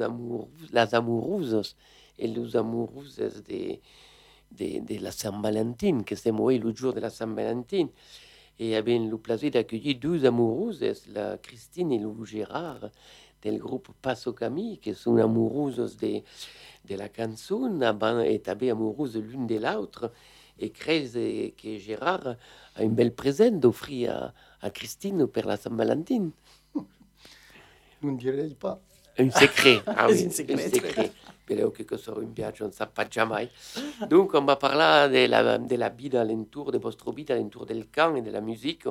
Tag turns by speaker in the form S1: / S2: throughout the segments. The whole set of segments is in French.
S1: amoureuses, les amoureuses et les amoureuses de, de, la Saint-Valentin, que c'est moi le jour de la Saint-Valentin. Et avait le plaisir d'accueillir deux amoureuses, la Christine et le Gérard, du groupe Passo Camille, qui sont amoureuses de, de la chanson, et amoureuses l'une de l'autre, et crée que Gérard a une belle présent d'offrir à, à Christine pour la Saint-Valentin.
S2: Vous ne pas.
S1: Un secret. Ah oui, un secret. Però che cosa un viaggio non sa jamais. Donc, on va parler de la, de la vie alentour, de votre vie alentour del camp et de la musique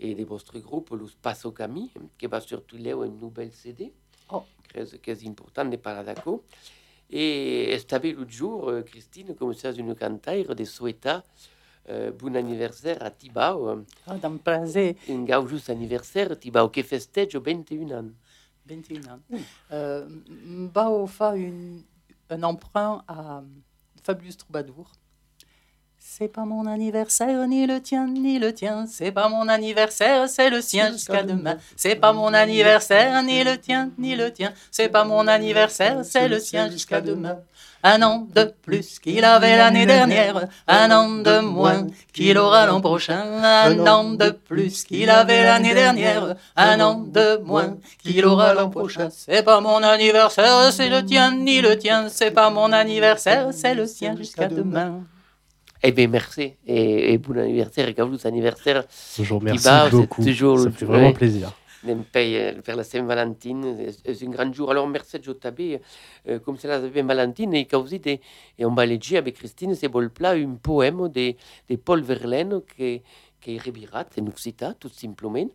S1: et de votre groupe, Los Passo Camí, qui va surtout là une nouvelle CD, oh. qui est important de parler d'accord. Et c'était le jour, Christine, comme ça, une cantaire de souhaiter euh, bon anniversaire à Tibau.
S3: Ah, d'un plaisir.
S1: Un gaujus anniversaire, Tibau, qui festejo 21 ans.
S3: 21 ans. Euh, Bao fait une, un emprunt à Fabius Troubadour. C'est pas mon anniversaire, ni le tien, ni le tien. C'est pas mon anniversaire, c'est le sien jusqu'à demain. C'est pas mon anniversaire, ni le tien, ni le tien. C'est pas mon anniversaire, c'est le sien jusqu'à demain. Un an de plus qu'il avait l'année dernière, un an de moins qu'il aura l'an prochain. Un an de plus qu'il avait l'année dernière, un an de moins qu'il aura l'an prochain. C'est pas mon anniversaire, c'est le tien, ni le tien. C'est pas mon anniversaire, c'est le sien jusqu'à demain.
S1: Eh bien, merci. Et, et bon anniversaire, et vous anniversaire.
S4: Toujours merci beaucoup. Toujours, Ça fait vraiment plaisir.
S1: Vers la Saint-Valentin, c'est un grand jour. Alors, merci JB, euh, comme c'est la Saint-Valentin, et, et on va lire avec Christine, plat, un poème de, de Paul Verlaine qui, qui est revirat en occitan, tout simplement.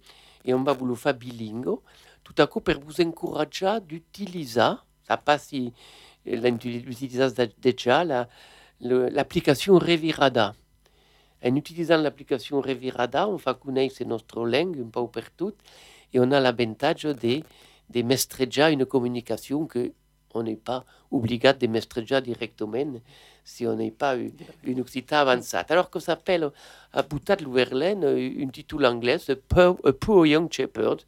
S1: Et on va vous le faire bilingue, tout à coup pour vous encourager d'utiliser, ça passe si l'utilisation déjà, la, l'application Revirada. En utilisant l'application Revirada, on fait connaître notre langue un peu partout et on a l'avantage de, de mestrejar une communication que on n'est pas obligé de mestrejar directement si on n'est pas une occitan avancée. Alors ça s'appelle à Boutat Verlaine un titre anglais, A Poor Young Shepherd,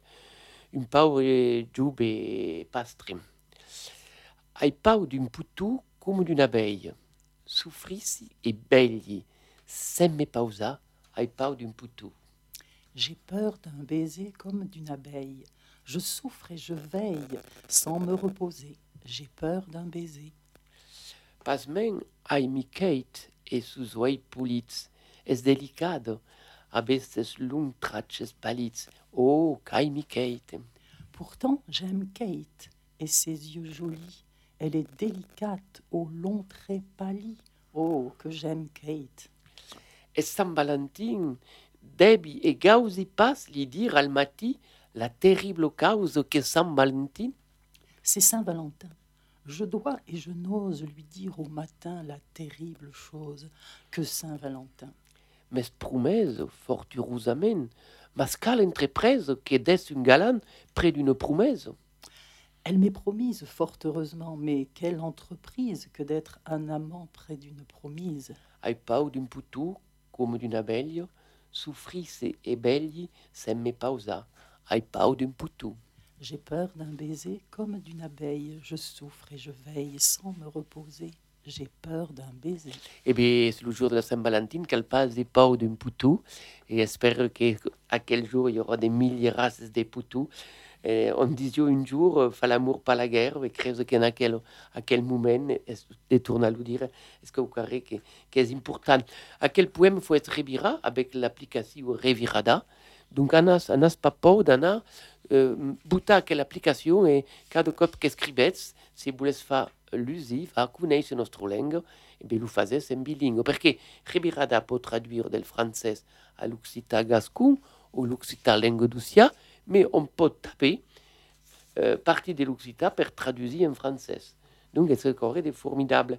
S1: un pauvre jube pastre. Il parle d'un poutou comme d'une abeille souffrissi et begli, semme pausa, ai pau d'un poutou.
S3: J'ai peur d'un baiser comme d'une abeille. Je souffre et je veille sans me reposer. J'ai peur d'un baiser.
S1: Pasmen ai mi Kate et sous oeil pulits, es delicado, abestes lung traches palits. Oh, mi Kate.
S3: Pourtant, j'aime Kate et ses yeux jolis elle est délicate aux longs traits pâlis. Oh, que j'aime Kate.
S1: Et Saint Valentin, Debbie et Gauzy passent lui dire al mati la terrible cause que Saint Valentin?
S3: C'est Saint Valentin. Je dois et je n'ose lui dire au matin la terrible chose que Saint Valentin.
S1: Mais promesse, fort heureusement, mascal entreprise que des une galane près d'une promesse.
S3: Elle m'est promise fort heureusement, mais quelle entreprise que d'être un amant près d'une promise?
S1: Ai pau d'un poutou, comme d'une abeille, souffrisse et begli, semme pausa. Ai pau d'un poutou.
S3: J'ai peur d'un baiser comme d'une abeille. Je souffre et je veille sans me reposer. J'ai peur d'un baiser.
S1: Eh bien, c'est le jour de la Saint-Valentin qu'elle passe des pau d'un poutou. Et j'espère qu'à quel jour il y aura des milliers de races de poutous. Et on disait un jour, euh, fa l'amour, pas la guerre, et creuse qu'en aquel, à quel moment, détourne à lui dire, est-ce que vous croyez que, que important? À quel il faut être revira avec l'application Revirada. Donc, on n'a pas peur d'en euh, buta quelle application et cada cop qu'escrivez, si vous voulez faire l'usi, va connaître notre langue, et bien, vous faites en bilingue. Parce que Revirada peut traduire del français à l'occitan gascon ou l'occitan langue d'Ussia, mais on peut taper euh, partie de l'Occitan pour traduire en français. Donc, c'est encore formidable.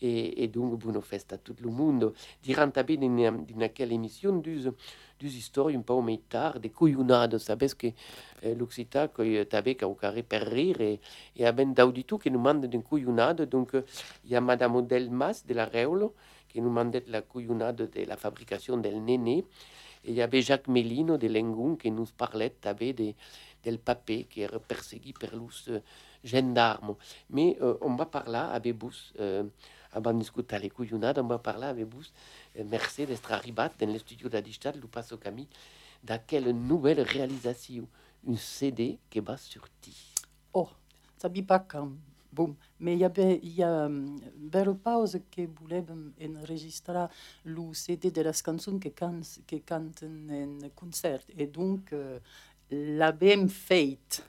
S1: Et, et donc, fête à tout le monde. Dirant taper dans quelle émission deux, deux histoires un peu plus tard, des couillonnades. Vous que euh, l'Occitan, que tape au carré pour rire, et y a ben d'auditu qui nous demandent des couillonnades. Donc, il y a Madame Delmas de la Réolo qui nous demandait la couillonnade de la fabrication del néné. Il y avait Jacques Mélino de Lengun qui nous parlait de, del papé qui est perségué par les gendarmes. Mais on va parler avec vous, avant d'écouter les couillonnades, on va parler avec vous, merci d'être arrivé dans le studio d'Adistat, le Passo Camille, de quelle nouvelle réalisation, un CD qui va sortir.
S3: Oh, ça ne pas quand. Bon, mais il y avait y a une pause que volem enregistrer le CD de les chansons que, can, que canten en concert. Et donc euh, l'avem fait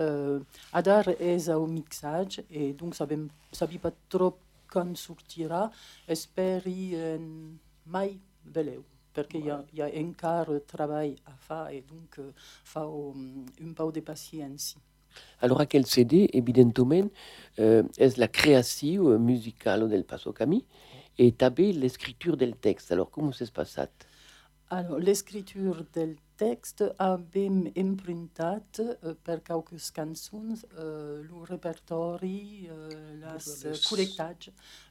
S3: euh, adar és au mixage. Et donc sabem sabi pas trop quand sortira. Esperi en mai veleu perché ouais. il y, a, y a encara travail à faire et donc euh, fa un peu de patience.
S1: Alors, quel CD, évidemment, euh, est la création musicale del Passo Cami et tabé l'écriture del texte? Alors, comment ça se passe
S3: Alors, l'écriture del texte abbiamo imprintat uh, per quelques cançons uh, le repertori, uh, las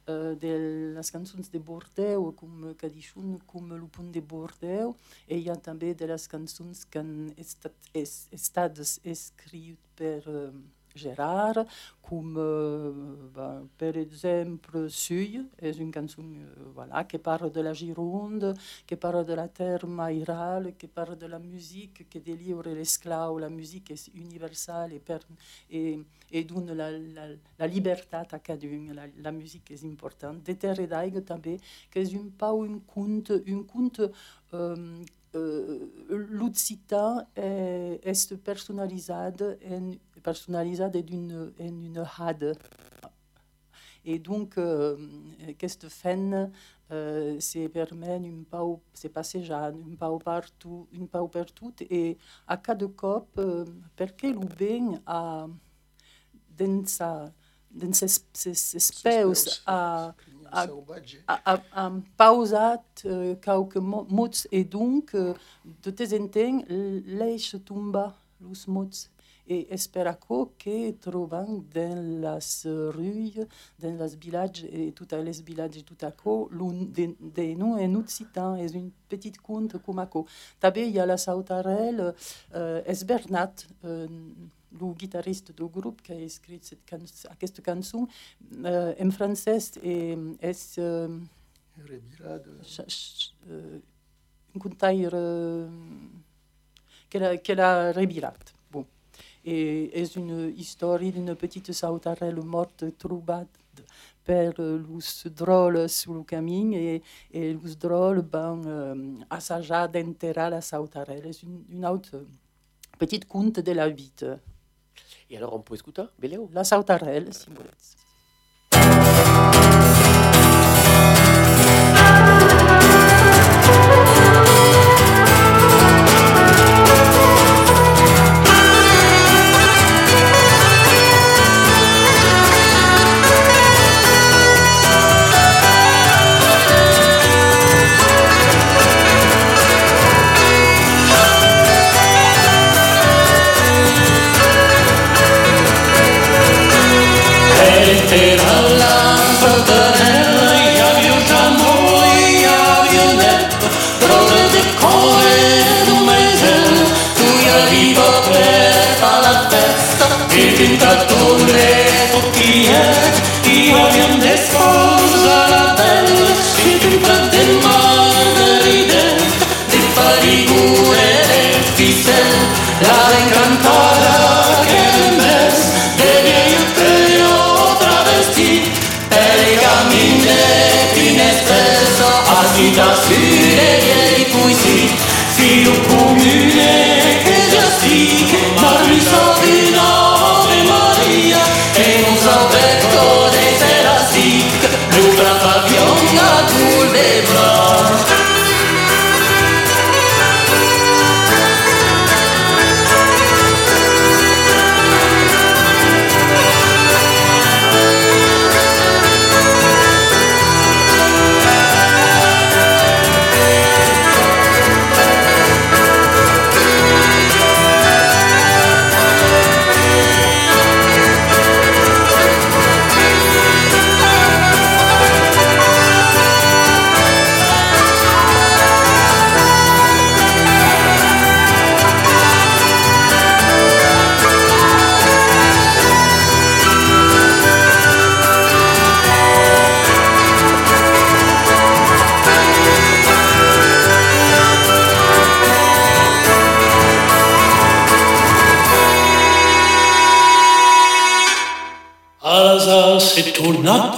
S3: uh, de les cançons de Bordeaux, com que dixun, com le punt de Bordeaux, e hi ha també de les cançons que han estat, es, per... Uh, Gérard, comme euh, ben, par exemple Suy, est une chanson euh, voilà, qui parle de la Gironde, qui parle de la terre maïrale, qui parle de la musique qui délivre l'esclave. La musique est universelle et, per, et, et donne la, liberté à chacun. La, la musique est importante. De terre et d'aigue, qui est un peu un conte, un conte euh, euh, l'Occitane est, est personnalisé en personnalisée d'une une hade. Et donc, euh, qu'est-ce que fait euh, c'est permet une pau, c'est passejar un pau partout, une pau partout, et à cas de cop, euh, perché a dans sa dans ses, ses, ses a, a, a, a pausat uh, quelques mots et donc uh, de temps en temps l'eix tomba los mots et esperaco que trouvant dans las rues, dans les villages et tout à les villages tout à coup, l'un de, de nous en occitan est une petite conte comme ako. També il y a la sautarelle, euh, es Bernat, euh, le guitariste du groupe qui a écrit cette can cette chanson euh, en français et est euh, euh, qu'elle a, qu a rebirat. Bon. Et est une histoire d'une petite sautarelle morte trouvée per los drôles sur le camin et, et los drôles ben, euh, assajar d'enterrar la sautarelle. C'est une, une autre petite conte de la vie.
S1: Et alors, on peut écouter Beléo
S3: La sautarelle, si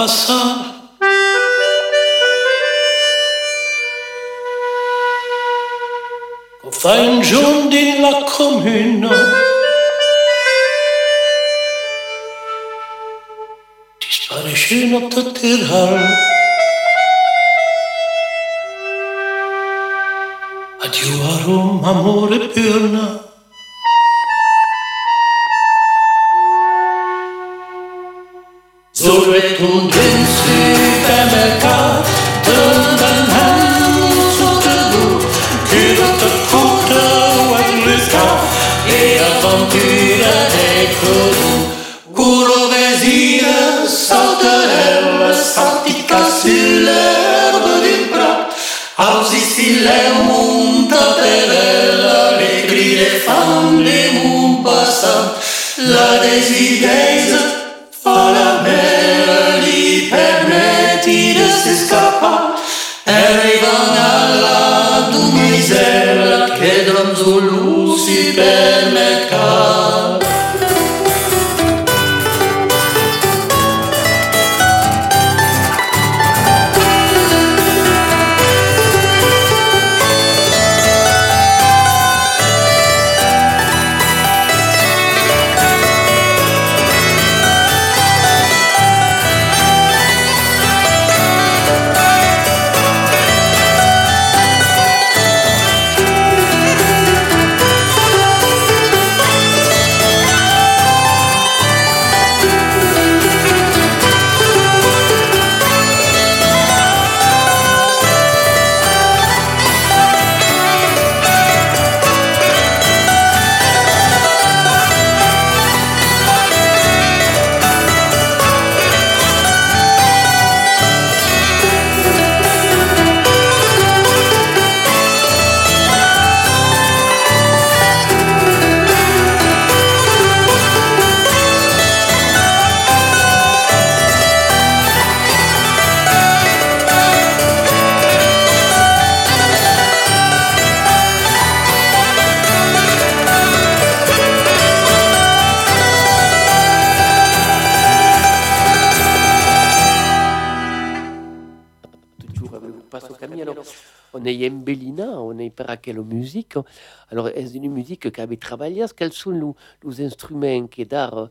S5: torna a passare. Fa un giorno la comuna Disparisce notte terral Addio a Roma, amore perna
S1: on est Bellina, on est par quelle musique. Alors, est-ce une musique qui avait travaillé Quels sont les, instruments qui d'art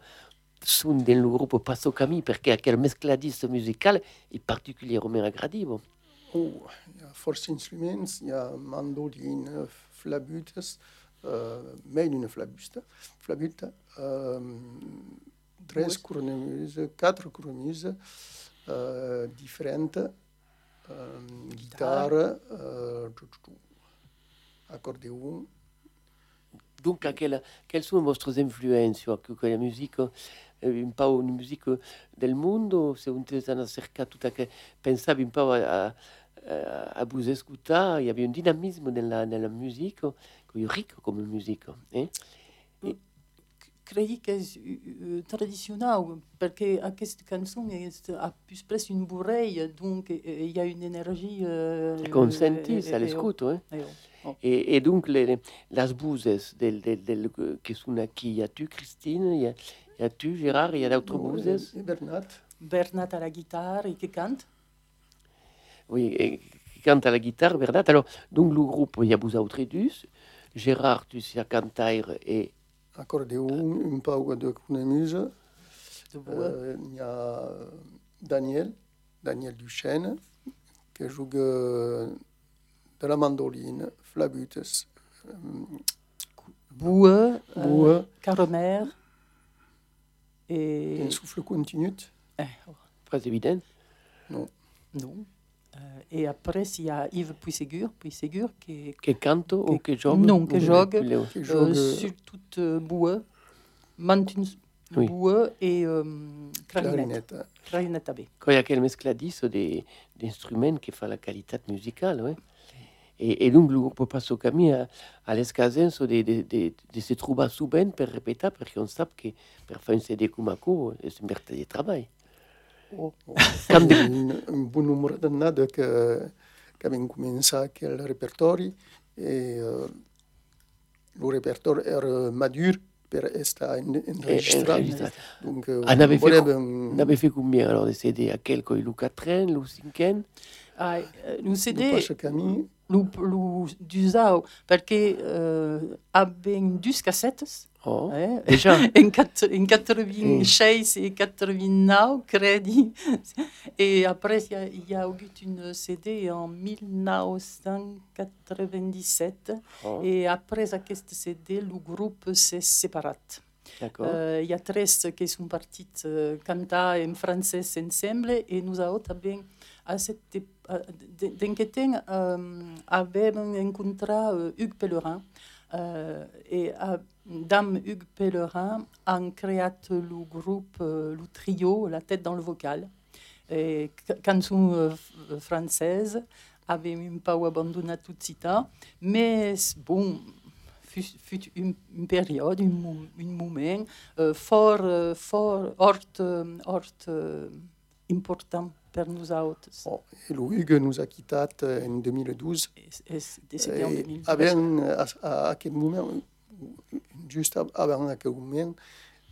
S1: sont dans le groupe Passo Cami? Perché quel mescladis musical est particulièrement agréable
S2: Oh, il y a force instruments, il y a mandoline, flabutes, euh, mais une flabuste, flabute, euh, tres cornemuses, quatre cornemuses euh, différentes. Ehm, guitare, uh, accordéon.
S1: Donc, quelle, quelles sont votre influenze? La musique, un po' una musica del mondo, se un hanno cercato che pensavi un po' a, a, a vous ascoltare, il y avait un dynamisme nella, nella musica, ricco come musica. Eh?
S3: E, credi che è uh, tradizionale perché a questa canzone ha più spesso un bourreille, donc il y a une énergie. Uh,
S1: Consenti, ça l'escuto, eh? eh oh. E, e dunque le, las buses del, del, del, a tu Christine, y a, y a tu Gérard, y a d'autres no, buses?
S2: Et Bernat.
S3: Bernat à la guitare et qui chante.
S1: Oui, et qui chante à la guitare, Bernat? Alors, donc le groupe, il y a autres Gérard, tu sais, cantaire et
S2: accordéon, un peu de cornemuse. Euh, il y a Daniel, Daniel Duchesne, qui joue de la mandoline, flabutes.
S3: Boueux, Boueux. Euh,
S2: et... Un souffle continu.
S1: Eh, oh. Très évident.
S2: Non.
S3: Non. Euh, et après, il y a Yves Puisségur, Puisségur qui,
S1: qui cante ou qui joue
S3: Non, qui joue, euh, sur toute euh, boue, Mantins oui. boue et euh, clarinette. Clarinette AB.
S1: Quand il y a quel mescladis d'instruments qui fait la qualité musicale, ouais. Et, et donc le groupe Passo Cami a, a l'escasenza de, de, de, de se trobar souvent per répéter parce qu'on sait que pour faire un CD comme c'est un travail.
S2: Un, un bon numero d'années que, que abbiamo cominciato il repertorio e uh, il repertorio era madur per essere enregistrati.
S1: Donc, on, avait fait, on avait fait combien alors de CD À quel Le 4 le 5
S3: ah, le CD lo, lo d'usau perché uh, abbiamo due cassette
S1: Oh, eh? déjà
S3: in 86 mm. et 89 credi et après il y, a, il y a eu une CD en 1997 oh. et après cette CD le groupe s'est séparé il y a trois qui sont partis cantar en français ensemble et nous autres avons à cette uh, temps um, avons rencontré uh, Hugues Pellerin uh, et Dame Hugues Pellerin a créé le groupe, le trio, la tête dans le vocal, et chanson uh, française avait même pas abandonné tout suite, mais bon, fut, une, période, un moment uh, fort, fort, important per nous autres.
S2: Oh, et Hugues nous a quittés en 2012. Et, et, en 2012. Avant, à, à, quel moment, juste avant à quel moment,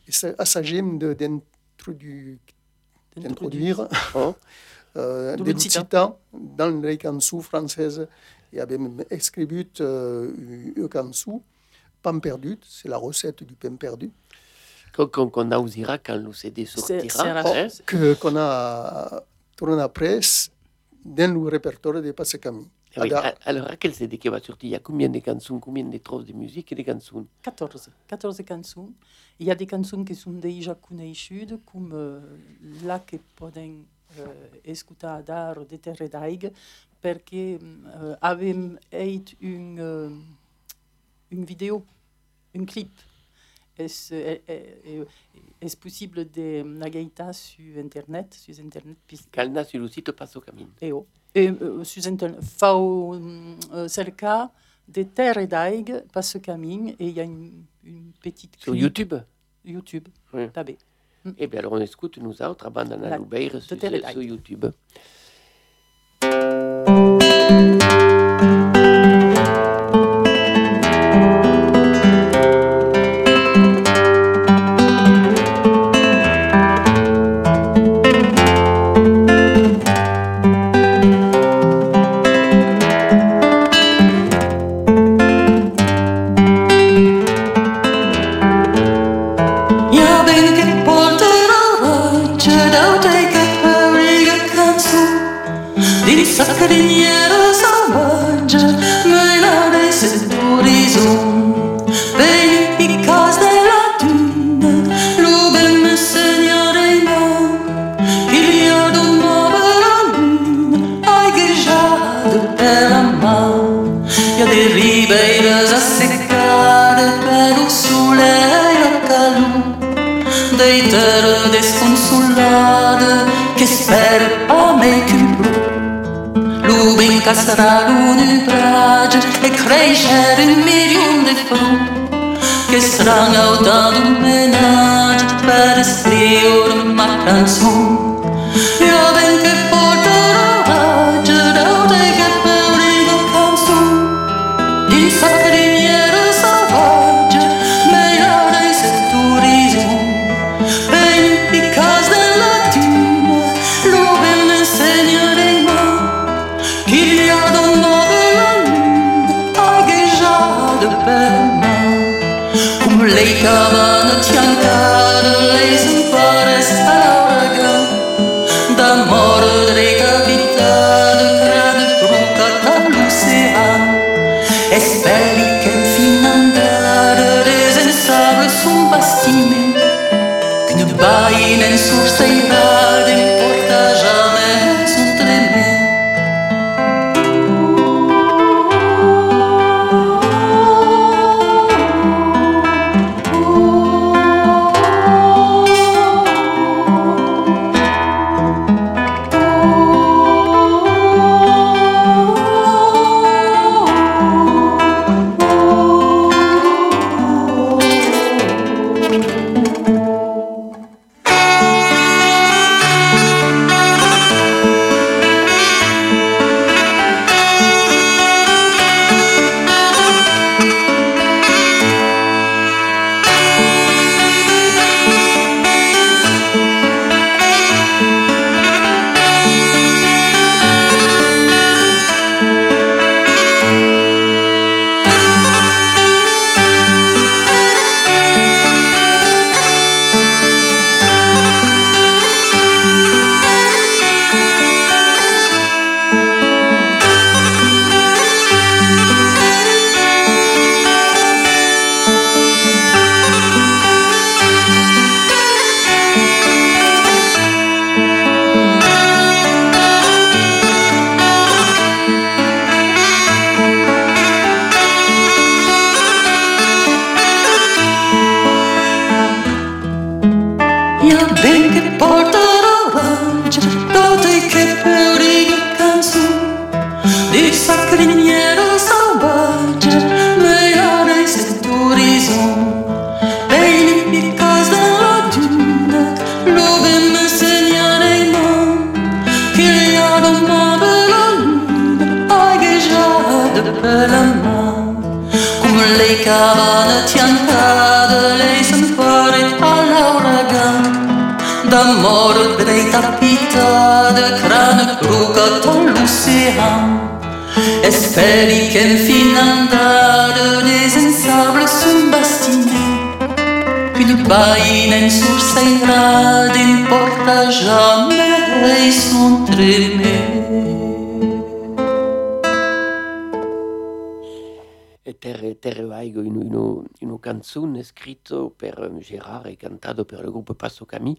S2: s'agit d'introduire, d'introduire oh. euh, des citants dans les chansons françaises. Et avons écrit euh, une chanson, Pain perdu, c'est la recette du pain perdu.
S1: Qu'on qu osera quand le CD sortira. Hein?
S2: Qu'on a tourné après dans le répertoire de Passe Camille.
S1: Ah oui. Alors, à quel CD qui va sortir? Il y a combien de chansons, combien de troupes de musique et de chansons
S3: 14. 14 chansons. Il y a des chansons qui sont déjà connues, comme euh, là que poden euh, écouter dar de Terre d'Aig, parce que euh, avem une, euh, une vidéo, un clip est-ce est, est, est possible de nagaita sur internet sur internet
S1: calna sur le site Passo Camin
S3: et oh. Et euh, sur internet. Fao euh, c'est le cas de terre et daig Passo Camin et il y a une, une petite
S1: sur YouTube.
S3: YouTube. Oui. tabé.
S1: Et bien alors on écoute nous autres abandonnons l'Ubeir sur, sur YouTube
S6: kastraluny bracz, ekleşerin milyonlu fon. Kestranga udadım menaj, persiyorum ma
S1: canzon. Yo ben que porto come on. Gérard et cantata per le groupe Passo Camille.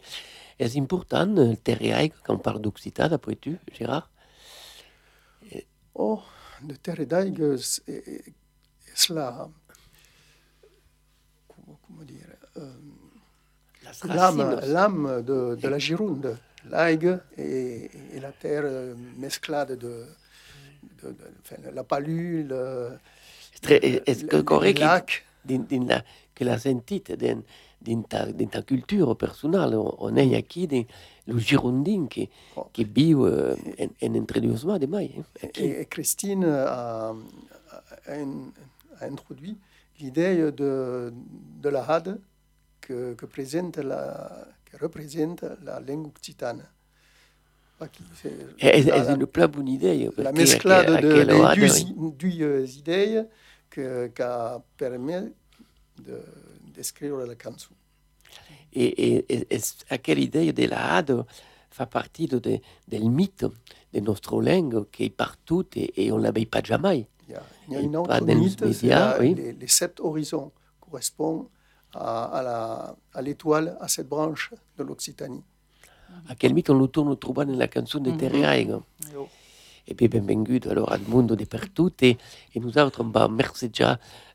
S1: Est-ce important, Terre Vaigo, quand on parle d'Occitane, d'après tu, Gérard?
S2: Oh, de Terre d'Aigue, c'est la, comment dire, euh, l'âme, de, de, la Gironde, l'aigue et, et, la terre mesclade de, de, de enfin, la palue, le,
S1: est-ce que correct que la sentite din ta, din ta culture personnelle, on est ici le Girondin qui, qui vit euh, en, en introduction de mai.
S2: Et, et, Christine a, a, a introduit l'idée de, de la HAD que, que, présente la, que représente la langue occitane.
S1: C'est une très bonne idée.
S2: La mesclade de, de, deux, deux idées que, qui permis de, d'écrire la chanson.
S1: Et, et, et, à quelle idée de la hade fait partie de, de, du mythe de notre langue qui est partout et, et on ne l'avait pas jamais.
S2: Il y a, il y a une autre mythe, médias, oui. les, les, sept horizons correspondent à, à l'étoile, à, à, cette branche de l'Occitanie.
S1: À quel mythe on le tourne trouve dans la chanson de mm -hmm. Et puis, bienvenue alors al mondo de partout. Et, et nous autres, on va remercier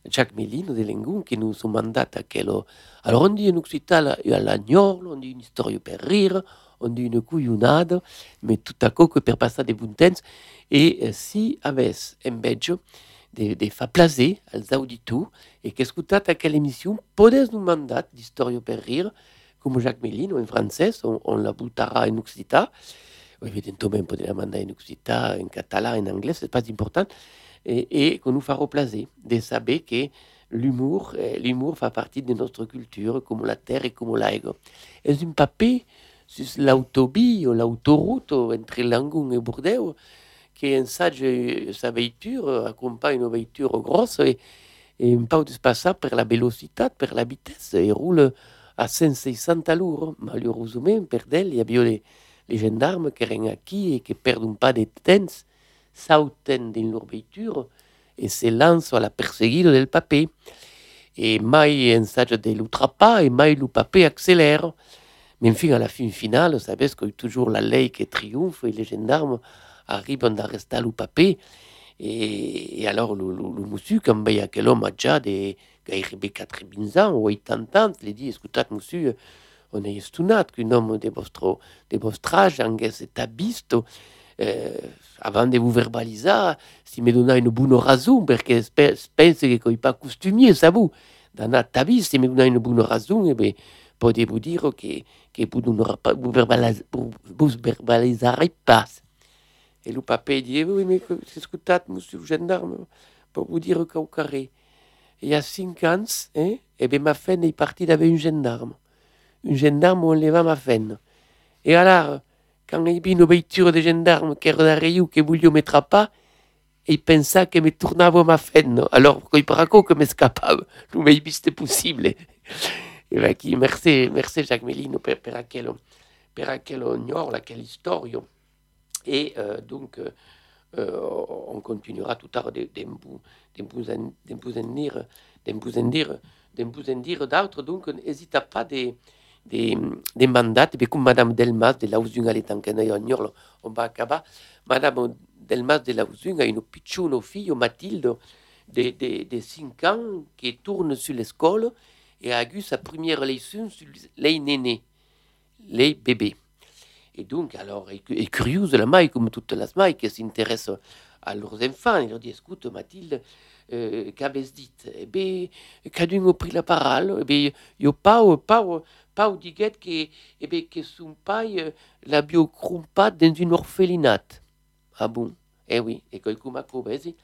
S1: Jacques Melino de Lengun qui nous a mandato à quello. Alors, on dit en occitan l'agnolo, on dit une histoire per rire, on dit une couillonnade, mais tout à coup, per passer des bons temps. Et euh, si avesse invece de, de fa plaisir als auditeurs et qu'escutate à quelle émission, podes nous mandat d'histoire per rire, comme Jacques Melino en français, on, on la buttera en occitan. Evidentemente potremmo mandare in Occità, in català, in anglais, c'est pas important. Et, et que nous farons plaisir de savoir que l'humour, eh, l'humour fait partie de notre culture, comme la terre et comme l'air. Et un papier sur l'autobie ou l'autoroute entre Langon et Bordeaux, qui ensage sa voiture, accompagne une voiture grosse et, et un peu de passer per la vélocité, per la vitesse, et roule à 500 à l'heure. Malheureusement, per d'elle, il y a des les gendarmes qui sont ici et qui perdent pas de temps sautent dans leur et se lancent à la perseguida del papier. Et mai ensage de l'outrapa et mai le papier accélère. Mais enfin, à la fin finale, vous savez qu'il a toujours la loi qui triomphe et les gendarmes arrivent à arrêter le papier. Et, alors, le, monsieur, quand il y a quel homme a déjà des 80 ans ou 80 ans, il dit, écoutez, monsieur, on est stunat qu'un homme de votre, de votre âge anche tabisto eh, avant de vous verbaliser, si me donna une bonne raison, parce que pense que n'est pas costumier, ça vous, dans la tabis, si me donna une bonne raison, eh bien, pouvez vous dire que, que vous ne vous, verbalis, vous verbaliserez pas. Et le papa dit, oui, mais c'est ce que monsieur le gendarme, pour vous dire qu'au carré, il y a cinq ans, hein, et bien ma femme est partie avec un gendarme un gendarme on leva ma fenne. Et alors, quand il vit une voiture de gendarme qui era darrere che voglio mettre pas, il pensa che mi tornavo ma fenne. Alors, il paraco che mi scappava, non mi viste possibile. E va qui, merci, merci Jacques Melino per, per aquello, per aquello gnor, quelle histoire. Et euh, donc, euh, on continuera tout l'heure de, de, de, dire d'autres. Donc, n'hésitez pas de des, des mandats, comme Madame Delmas de Lausunga, est en Canada, on va acabar. Madame Delmas de Lausunga a une piccino fille, Mathilde, de, de, de 5 ans, qui tourne sur l'école et a eu sa première leçon sur les nénés, les bébés. Et donc, alors, elle est curieuse, la maille, comme toutes les mailles, qui s'intéresse à leurs enfants. Ils leur disent Écoute, Mathilde, euh, qu'avez dit? Eh bien, quand a pris la parole, eh bien, il n'y a pas, pas, pas que, eh bien, que son père euh, l'a bio dans une orphelinate. Ah bon? Eh oui, et quelqu'un m'a dit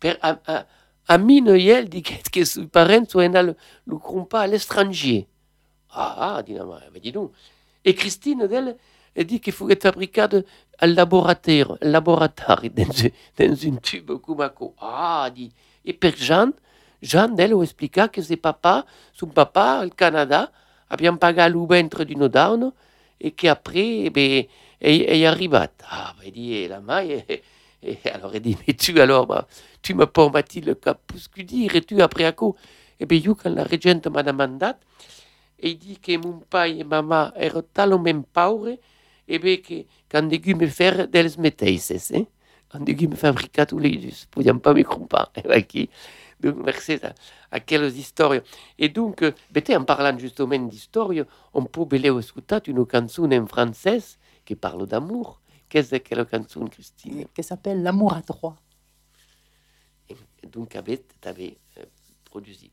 S1: Per, a, a, a mine, il dit que son parents sont le, le à l'étranger. Ah, ah, dit la mère, dis donc. Et Christine, elle, dit qu'il faut être fabriqué al laboratoire, laboratoire dans, dans une tube Kumako. Ah, dit. Et pour Jean, Jean, elle, a expliqué que ses papa, son papa, au Canada, bien pagé le ventre d'une dame et qu'après, eh ben, elle, est arrivée. Ah, ben, dit, la maille, et, alors elle dit, mais tu, alors, bah, tu m'as pas bâti le cap, ce que dire, et tu, après à quoi Et bien, quand la régente m'a demandé, et dit que mon père et maman étaient tellement pauvres, et bien que quand des me faire des métaises, hein? quand des me fabriquer tous les jours, pouvions pas me comprendre. Qui, donc, merci à, à quelles histoires. Et donc, ben, en parlant justement d'histoire, on peut belle écouter une chanson en français qui parle d'amour. Qu'est-ce que la chanson, Christine?
S3: Qui s'appelle L'amour à trois.
S1: Et donc, tu avais euh, produit.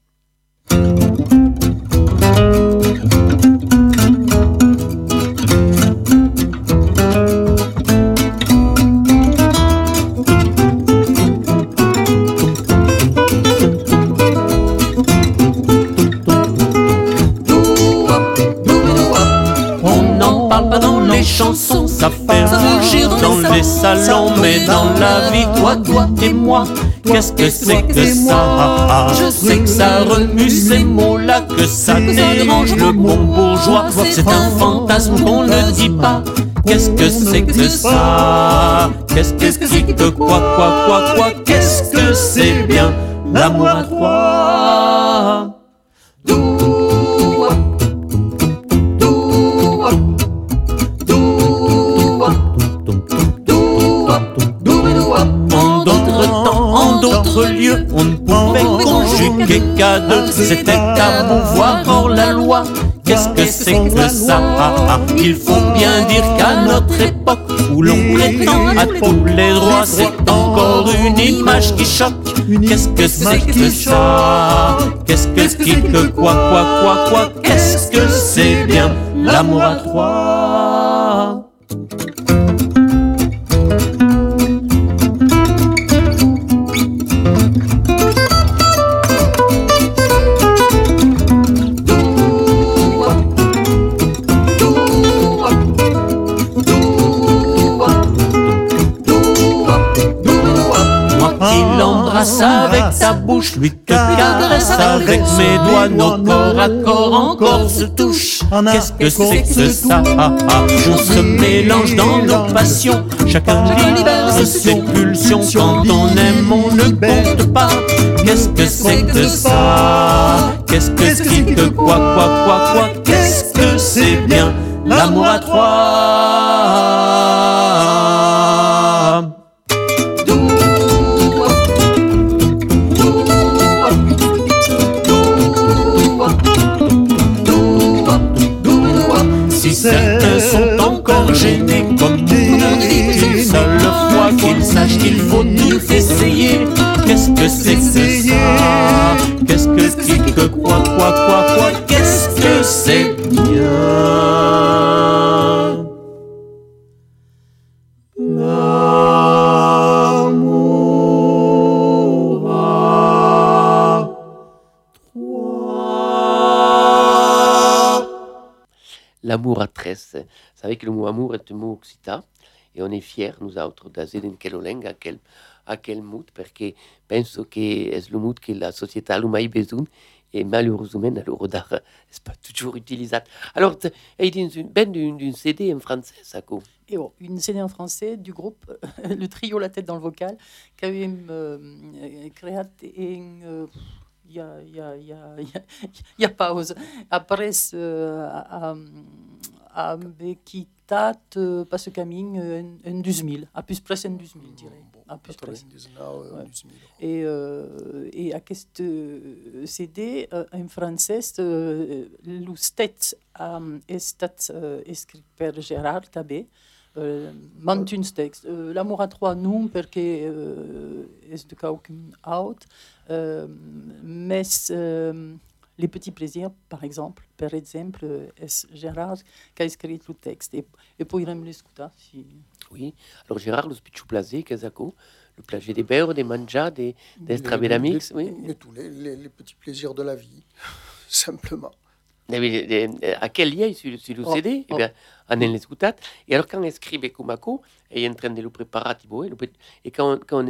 S6: Chansons, ça fait rougir dans les salons, mais dans la vie, toi, toi et moi, qu'est-ce que c'est que ça? Je sais que ça remue ces mots-là, que ça dérange le bon bourgeois. C'est un fantasme qu'on ne dit pas. Qu'est-ce que c'est que ça? Qu'est-ce que c'est que quoi, quoi, quoi, quoi? Qu'est-ce que c'est bien l'amour à trois? On ne pouvait conjuguer qu'à deux. C'était à pouvoir hors la loi. Qu'est-ce que c'est que ça Il faut bien dire qu'à notre époque, où l'on prétend à tous les droits, c'est encore une image qui choque. Qu'est-ce que c'est que ça Qu'est-ce que c'est que quoi, quoi, quoi, quoi Qu'est-ce que c'est bien l'amour à trois avec ta bouche, lui te caresse avec mes doigts, nos corps à corps encore se touchent. Qu'est-ce que c'est que ça? On se mélange dans nos passions, chacun libère ses pulsions. Quand on aime, on ne compte pas. Qu'est-ce que c'est que ça? Qu'est-ce que c'est que quoi, quoi, quoi, quoi Qu'est-ce que c'est bien? l'amour à trois sont
S1: savez que le mot amour est un mot occitan et on est fiers, nous autres, d'aller dans quelle langue, à quel, à quel mot, parce que penso que c'est le mot que la société a plus besoin et malheureusement, alors, c'est pas toujours utilisable. Alors, il y a une, ben d'une CD en français, ça quoi
S3: et bon, une CD en français du groupe Le Trio La Tête dans le Vocal, qui avait euh, créé une, il y a, a, y, a, a pause. Après, euh, à, à Bekitat, euh, pas ce camin, en 2000, à plus près en 2000, je dirais. À plus près. Et, euh, et à cette euh, CD, euh, en français, euh, l'ustet a estat écrit par Gérard Tabé, uh, mantunstekst. Uh, L'amour à trois, non, perché uh, est de aucun out? Mais les petits plaisirs, par exemple, par exemple, est Gérard qui a écrit le texte. Et, et pourriez-vous l'écouter si...
S1: Oui, alors Gérard, le spicciu plasé, Casako, le plagier des beurres, des manjas, des, des stravelamis, oui.
S2: Mais tous les, les, les petits plaisirs de la vie, simplement.
S1: a quel lien sur, sur le CD oh, oh. Eh en l'escutat et alors quand escribe Kumako et en train de le préparer et quand quand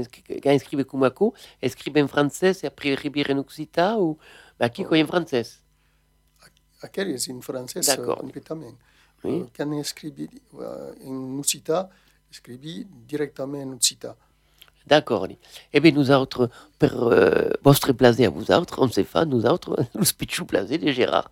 S1: quand escribe Kumako escribe en français et après ribire en occitan ou qui oh. en français
S2: aquel est en français complètement oui. quand escribe en occitan escribe directement en occitan
S1: D'accord. Eh bien, nous autres, pour euh, votre plaisir à vous autres, on sait pas, nous autres, nous spitchou plaisir de Gérard.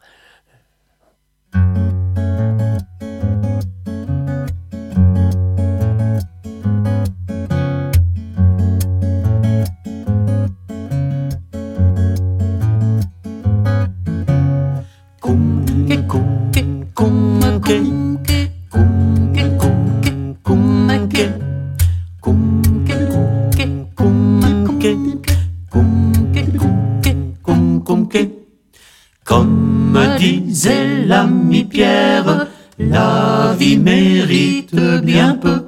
S6: Disait l'ami Pierre, la vie mérite bien peu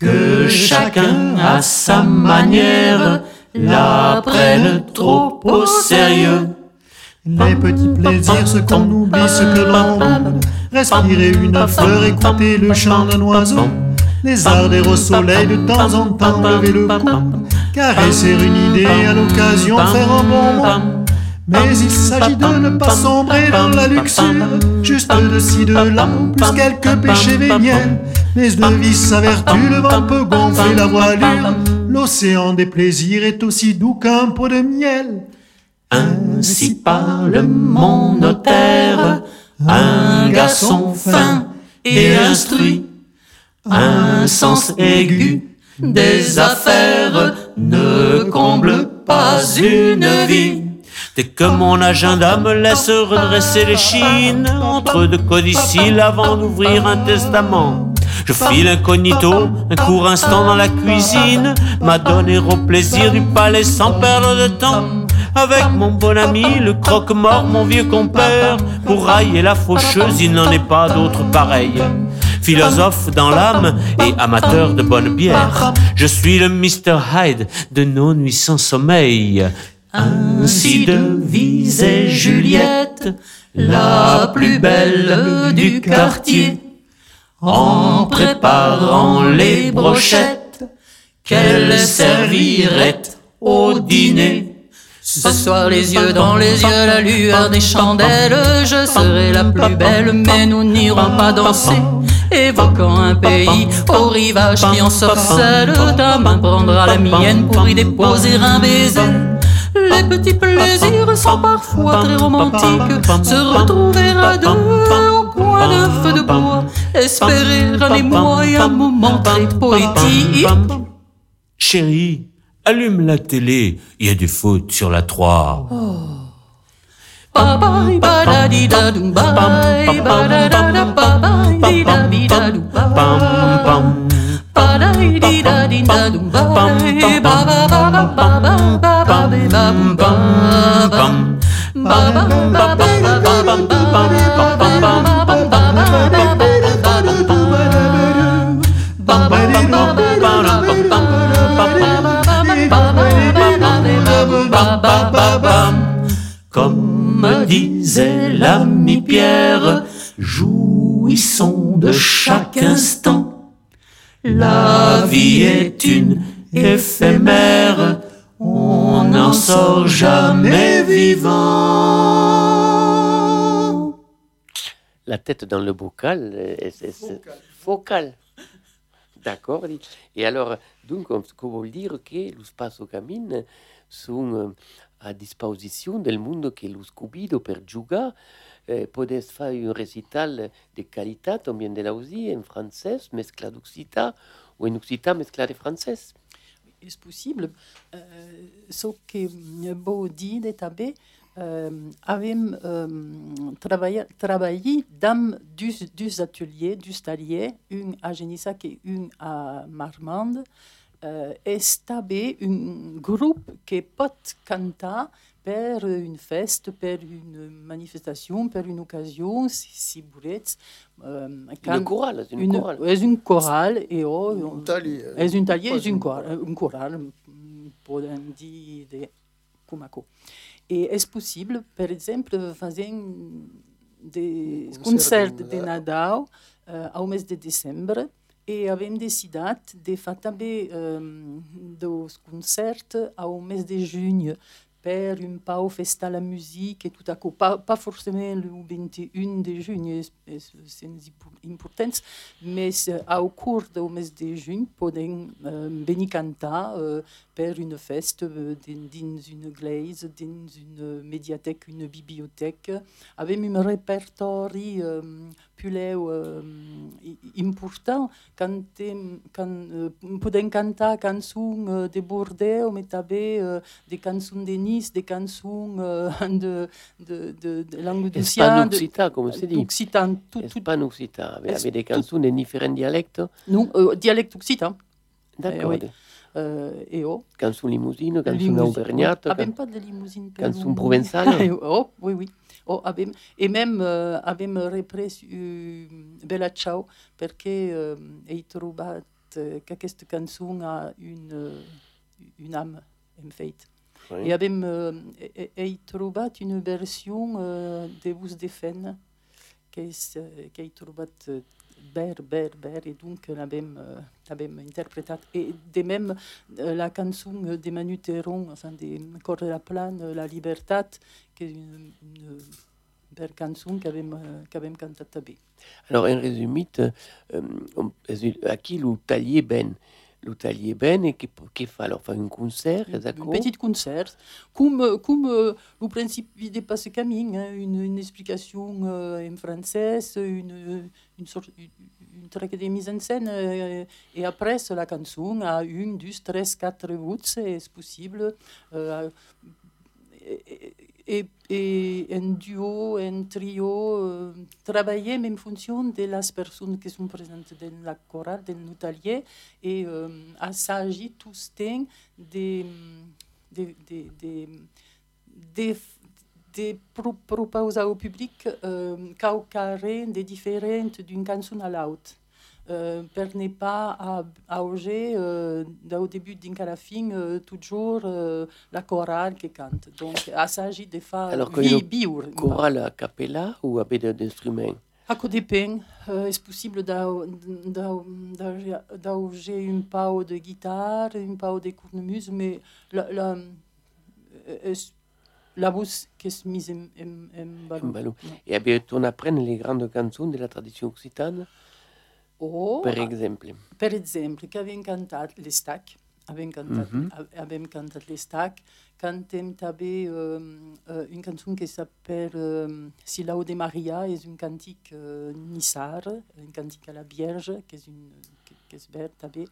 S6: que chacun à sa manière la prenne trop au sérieux.
S7: Les petits plaisirs, ce qu'on oublie, ce que l'on Respirer une fleur, écouter le chant d'un oiseau. Les arder au soleil, de temps en temps lever le cou. Caresser une idée à l'occasion, faire un bon. Mais il s'agit de ne pas sombrer dans la luxure, juste de ci, de là, plus quelques péchés véniels. Mais de vie sa vertu, le vent peut gonfler la voilure. L'océan des plaisirs est aussi doux qu'un pot de miel.
S6: Ainsi parle mon notaire, un garçon fin et instruit, un sens aigu des affaires ne comble pas une vie. Dès que mon agenda me laisse redresser les chines entre deux codicilles avant d'ouvrir un testament. Je file incognito, un court instant dans la cuisine, m'a donné au plaisir du palais sans perdre de temps. Avec mon bon ami, le croque-mort, mon vieux compère, pour railler la faucheuse, il n'en est pas d'autre pareil. Philosophe dans l'âme et amateur de bonne bière, je suis le Mr. Hyde de nos nuits sans sommeil. Ainsi devisait Juliette, la plus belle du quartier, en préparant les brochettes qu'elle servirait au dîner. Ce soir les yeux dans les yeux, la lueur des chandelles, je serai la plus belle, mais nous n'irons pas danser. Évoquant un pays au rivage qui en sorcelle, ta main prendra la mienne pour y déposer un baiser. Les petits plaisirs sont parfois très romantiques. Se retrouver à deux au coin de feu de bois, espérer un émoi et un moment très poétique. Chérie, allume la télé, il y a du foot sur la 3. Oh. Comme disait l'ami Pierre, jouissons de chaque instant la vie est une éphémère, on n'en sort jamais vivant.
S1: La tête dans le bocal, c'est focal. D'accord. Et alors, donc, on peut dire que l'espace au camin sont euh, à disposition du monde que los cubido per jouer eh, podes faire un récital de qualité, vient de là aussi, en français, mesclé d'occitan, ou en occitan mesclé de
S3: est possible. Euh, ce que beau dit de euh, euh, travaillé, travaillé dans deux, deux ateliers, deux ateliers, un à Genissac et un à Marmande. Euh, estabé un groupe qui peut canter per une fête, per une manifestation, per une occasion, si, volete.
S1: Euh, une chorale,
S3: une, une chorale. Et oh,
S2: un talier.
S3: És un talier, és un chorale, un chorale, podem dir de Kumako. Et est possible, par exemple, fazer des concerts de Nadal uh, ao mês de dezembro e avem decidit de també um, dos concerts ao mês de junho per un pau festar la musique et tout à coup. Pas, pas forcément le 21 de juin, c'est important, mais au cours de juin podem euh, venir cantar euh, per une fête euh, dins une église, dins une médiathèque, une bibliothèque. Avem un répertori euh, puleu euh, important quand, quand podem cantar cançons de Bordeaux, mais des cançons de Nice, des chansons euh, de, de, de, de
S1: languedocien. Occitan, comme se dit.
S3: Occitan, tout.
S1: Occitan, avec, des chansons de différents dialectes.
S3: Non, euh, dialecte occitan.
S1: D'accord.
S3: Eh, oui. Euh, et oh.
S1: Canzone limousine, canzone auvergnate.
S3: Oh, abbiamo pas de limousine.
S1: Canzone provençale.
S3: oh, oui, oui. Oh, abbiamo, e même uh, abbiamo ripreso uh, Bella Ciao perché uh, hai trovato che questa canzone ha une, une âme, en fait. Oui. Et abbiamo uh, hai trovato une version uh, de Bus de Fen che, uh, che hai trovato ber, ber, ber, et donc l'abbiamo uh, interprétat. Et de même, la chanson de Manu Théron, enfin, de Corps de la Plane, La Libertat, qui est une, une belle chanson qu'abbiamo uh, cantat també.
S1: Alors, en résumé, euh, à qui le talier ben l'hôtelier ben et qui, qui fait alors faire un concert
S3: d'accord? un petit concert. Comme comme euh, le principe de passe camin hein, une, une explication euh, en français une une sorte une, une traque de mise en scène euh, et après la chanson a une deux trois quatre voix c'est possible euh, et, et, un duo, un trio, euh, travailler en fonction de les personnes qui sont présentes dans la chorale, dans notre atelier, et euh, il s'agit tous de, de, de, de, de, de proposer au public euh, des différentes d'une chanson à l'autre. Euh, per ne pas auger euh, au début fin euh, toujours euh, la chorale qui chante. Donc, il s'agit de faire
S1: Alors, vivre. Chorale a cappella ou avec d'instruments
S3: À côté de euh, est possible d'auger une pau de guitare, une pau de cornemuse, mais la, la, euh, la qui est mise en, en, en ballon? ballon.
S1: Et bien, on apprend les grandes chansons de la tradition occitane?
S3: O,
S1: per exemple?
S3: Per exemple, que avem cantat l'estac, avem cantat, mm -hmm. avem cantat l'estac, cantem també um, uh, une cançó que s'appelle um, Silau de Maria, és un cantic uh, nissar, un cantic à la Vierge, que és, un, que, que és verd també.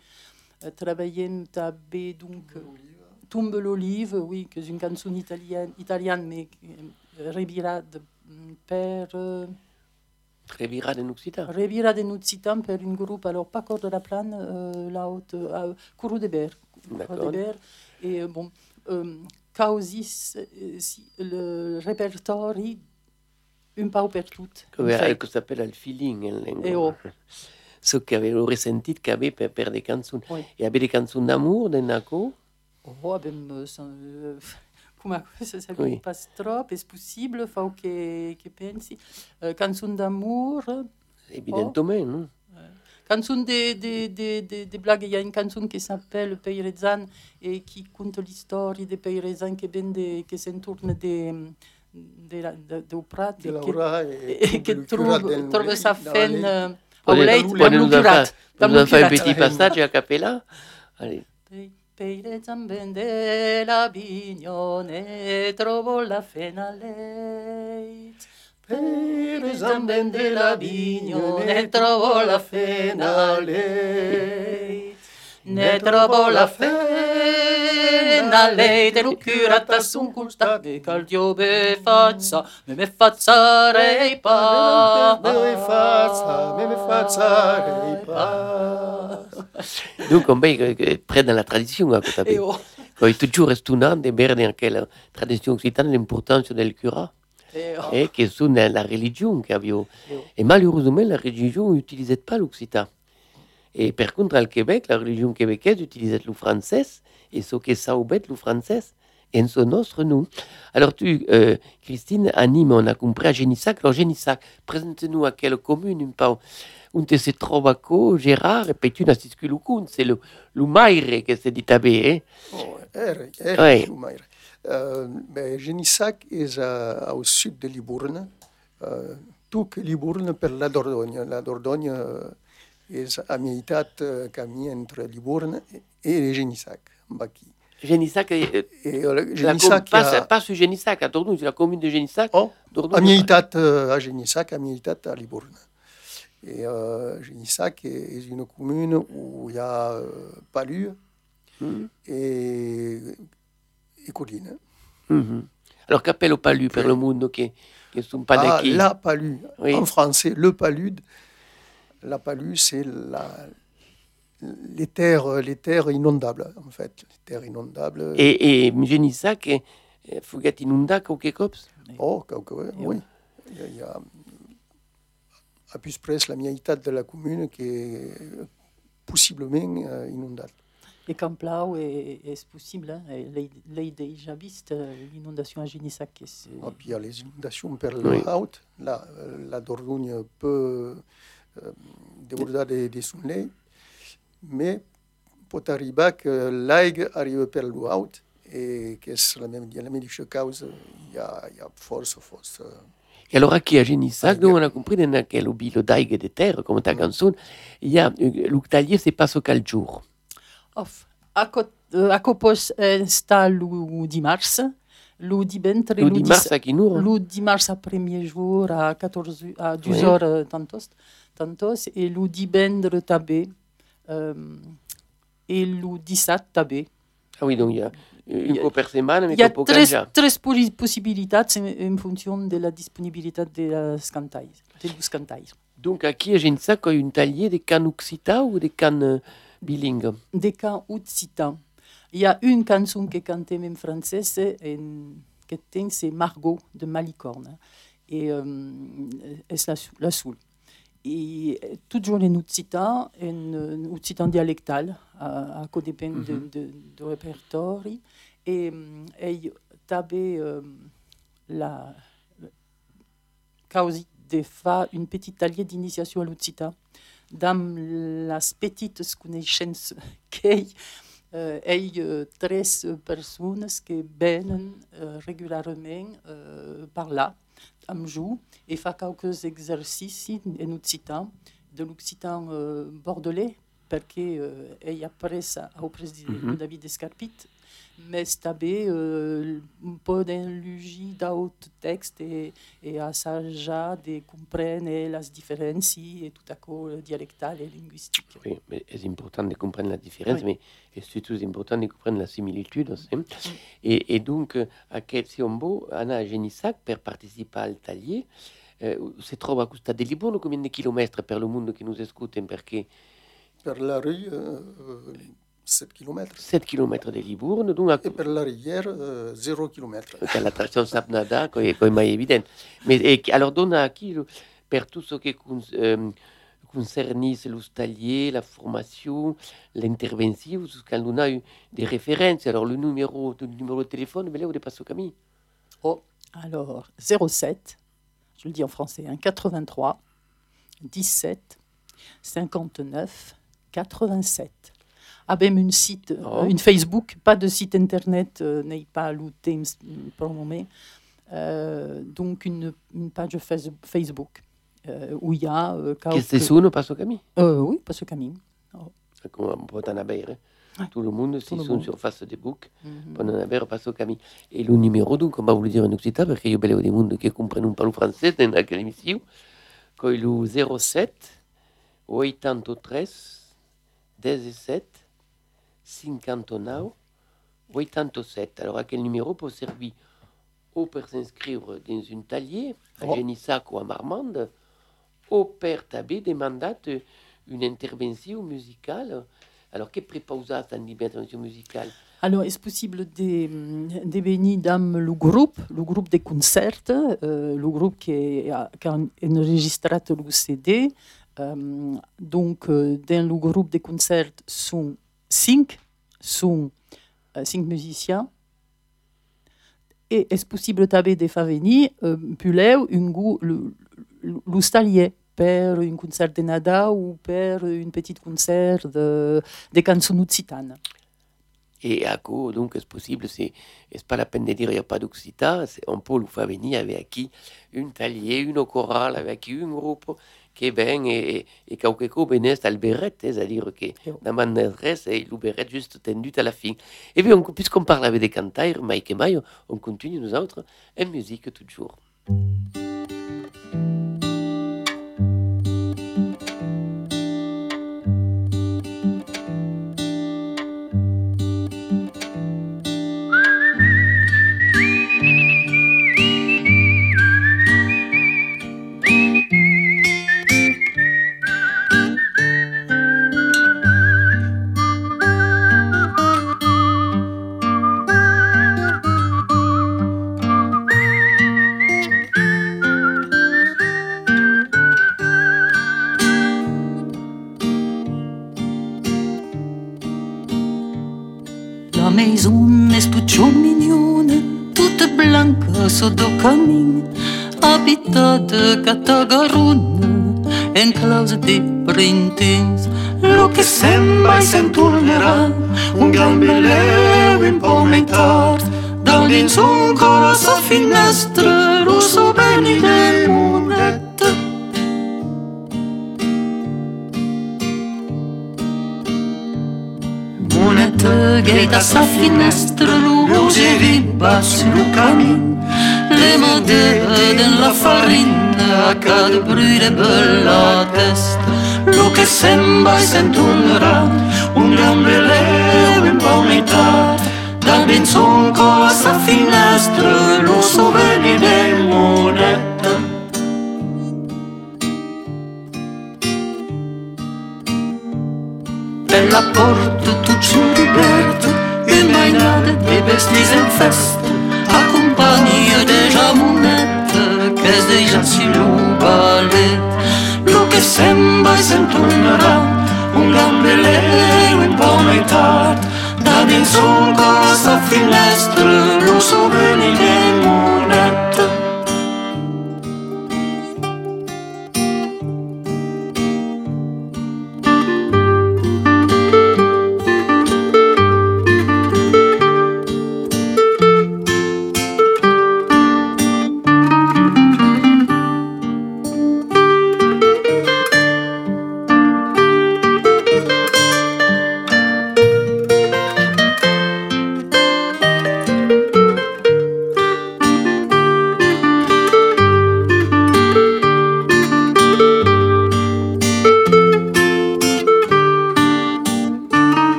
S3: Uh, treballem també, donc, Tombe l'olive, oui, que és une cançó italienne, italienne mais uh, revirada per... Uh,
S1: Revira de Nuxitan.
S3: Revira de Nuxitan per un groupe, alors pas Cor de la Plane, euh, là haute, euh, Courou de Ber. Et euh, bon, euh, Causis, euh, si, le répertoire, un peu per tout.
S1: Que s'appelle le feeling en langue. Et oh. Ce qu'avait ressenti qu'avait per, per des chansons. Oui. Et avait des chansons d'amour, de Nako.
S3: Oh, ben, come se sarebbe oui. pas trop, è possibile, fa che, che pensi. Uh, canzone d'amore.
S1: Evidentemente, oh. no?
S3: Canzone de, de, de, de, de blague, il y a une chanson qui s'appelle Payresan et qui compte l'histoire des Payresan qui, de, qui s'entourne de, de, de, de Prat
S2: de Laura
S3: et, et qui trouve, trouve sa fin
S1: au lait, pour nous faire un petit passage a cappella. Allez.
S3: Peire zamben de la bignone, trovo la fena leit.
S6: Peire zamben de la bignone, trovo la fena leit. Ne trovo la fena
S3: a lei te lo curata sun custa che cal dio be faccia me me fazzarei pa.
S2: Me me faccia me me fazzarei pa.
S1: Donc on est près dans la tradition à côté il toujours restonnant de berne anche la tradition occitane l'importance del cura et che sono la religion che abbiamo e malheureusement la religion n'utilisait pas l'occitan et par contre, au Québec, la religion québécoise utilisait le français, et ce qui est le français, et c'est notre nous. Alors tu, euh, Christine, anime, on a compris à Génissac. Alors Génissac, présente-nous à quelle commune un peu où se trouve Gérard, et puis tu n'as pas le c'est le, le Maire que c'est dit à hein?
S2: Oh, er, er, ouais. Maire. Euh, Génissac est à, au sud de Libourne, euh, tout que Libourne per la Dordogne. La Dordogne, euh, és amietat camí entre Libourne et Genissac, Baki.
S1: Genissac, et, et, Genissac la, pas, a... pas sur Genissac, à Dordogne, c'est la commune de Genissac.
S2: Oh, amietat à Genissac, amietat à Libourne. Et euh, Genissac est une commune où il y a euh, Palu mm. et, et collines.
S1: Mm -hmm. Alors qu'appelle au Palu per le monde qui, pas
S2: ah, La Palu, oui. en français, le Palude la palue, c'est la, les, terres, les terres inondables, en fait. Les terres inondables.
S1: Et, et Genissac, Fugat inunda quelque cops
S2: Oh, oui. Il y a, à plus près la miettat de la commune qui est possiblement euh, inondable.
S3: Et quand plau est, possible, hein, l'ai déjà vu l'inondation à Genissac.
S2: Ah, puis il y a les inondations per le oui. haut. La, la Dordogne peut euh, débordar des, des soulets, mais pot arribar que l'aigua arriba per l'out et que c'est la même, la même cause, il y a, il y a force, force.
S1: Et alors, qui a Genissac, nous on a compris dans quel de terre, comme ta canzone, il y a l'octalier, c'est pas ce quel jour.
S3: Off. A, a copos sta lu dimarts, lu divendres,
S1: lu dimarts a quin
S3: Lu dimarts a premier jour a 14 a 12 oui. heures tantost tantos et le dibendre tabé euh, et le 17 tabé.
S1: Ah oui, donc il y a une semaine, mais
S3: il y a tres, tres possibilités en fonction de la disponibilité de la scantai, de.
S1: Donc à qui j'ai ça quand une taillée des cannes occitans ou des cannes euh, bilingues
S3: Des cannes occitans. Il y a une chanson qui est cantée en français, c'est Margot de Malicorne. Et euh, c'est la, la soul et toujours les Nutsita, un Nutsita dialectal, à, à côté de, mm -hmm. de, de, répertoire. Et, et avait euh, la cause de faire une petite alliée d'initiation à l'Utsita dans las petites connaissances qu'il euh, y a 13 personnes qui viennent euh, régulièrement euh, par là am jour et fait quelques exercices en occitan, de l'occitan euh, bordelais, parce que euh, y a presse au président -hmm. David Escarpit, mais c'était euh, un peu d'enlugie d'autres textes et, et à ça de comprendre les différences et tout à coup dialectales et linguistiques.
S1: Oui, mais c'est important de comprendre la différence, oui. mais c'est surtout important de comprendre la similitude aussi? Et, et, donc, à quel Siombo, Anna Genissac, per participer al taglier, eh, si trova a Costa di Livorno combien di chilometri per il mondo che ci ascoltano perché
S2: per la rue uh, 7 km
S1: 7 km di Livorno donc
S2: e per la rivière uh, 0 km
S1: per la trazione Sapnada è mai evidente ma e, allora dona a chi per tutto ciò che staglier, la formation, l'intervention, quand on a eu des références, alors le numéro, le numéro de téléphone, mais là, on est passé au camille.
S3: Oh, alors 07 je le dis en français, hein, 83 17 59 87. Ah ben une site, oh. une Facebook, pas de site internet, euh, n'est pas looté pour le moment. Euh, donc une, une, page Facebook euh, où il y a. Euh,
S1: quelques... c'est sous nos Passo Camille?
S3: Euh, Oui, Passo Camille.
S1: Oh. Comme on peut en avoir. Tout le monde, si sont sur Facebook, mm-hmm. pendant un verre passe au Camille. Et le numéro, donc, on va vous le dire en occitan, parce qu'il y a des gens qui ne comprennent pas le français dans laquelle émission, c'est le 07 83 17 59 87. Alors, à quel numéro pour servir ou pour s'inscrire dans une talier à oh. Genissac ou à Marmande, ou pour taber des mandats une intervention musicale. Alors, que prépose une intervention musicale?
S3: Alors, est-ce possible de, de dans le groupe, le groupe des concerts, euh, le groupe qui, a, qui a enregistré le CD. Euh, donc, euh, dans le groupe des concerts sont cinq, sont euh, cinq musiciens. Et est-ce possible d'avoir de faire venir euh, un goût, le, le, stalier pour un concert de nada ou pour une petite concert de, de chansons occitanes
S1: et à quoi donc, est-ce possible, c'est, est pas la peine de dire il n'y a pas d'Occita, on peut le faire venir avec une talier, une chorale, avec un groupe qui vient et, et quelque chose benest al beret, c'est-à-dire que dans ma adresse, il le beret juste tendu à la fin. Et puis, puisqu'on parle avec des cantaires, Mike et Mayo, on continue nous autres en musique toujours.
S5: De Catagarun en causa de printins lo che sembra e se'n tornerà un gran beleu un po' mai tard dal dins un cor a sa finestra lo so bene le monete monete che da sa finestra lo usi basso lo cammino le modelle della farina cade brûle la testa. Lo che sembra e senturnerà un gran beleu in bonità. Dal benzon con la finestra lo so veni del moneta. Per la porta tu ci liberto e mai nada di vestiti in festa monette che déjà sur le ballet lo che sembra e se'n tornerà un gran beleu un po' mai tard da dins un cos a finestra lo so venire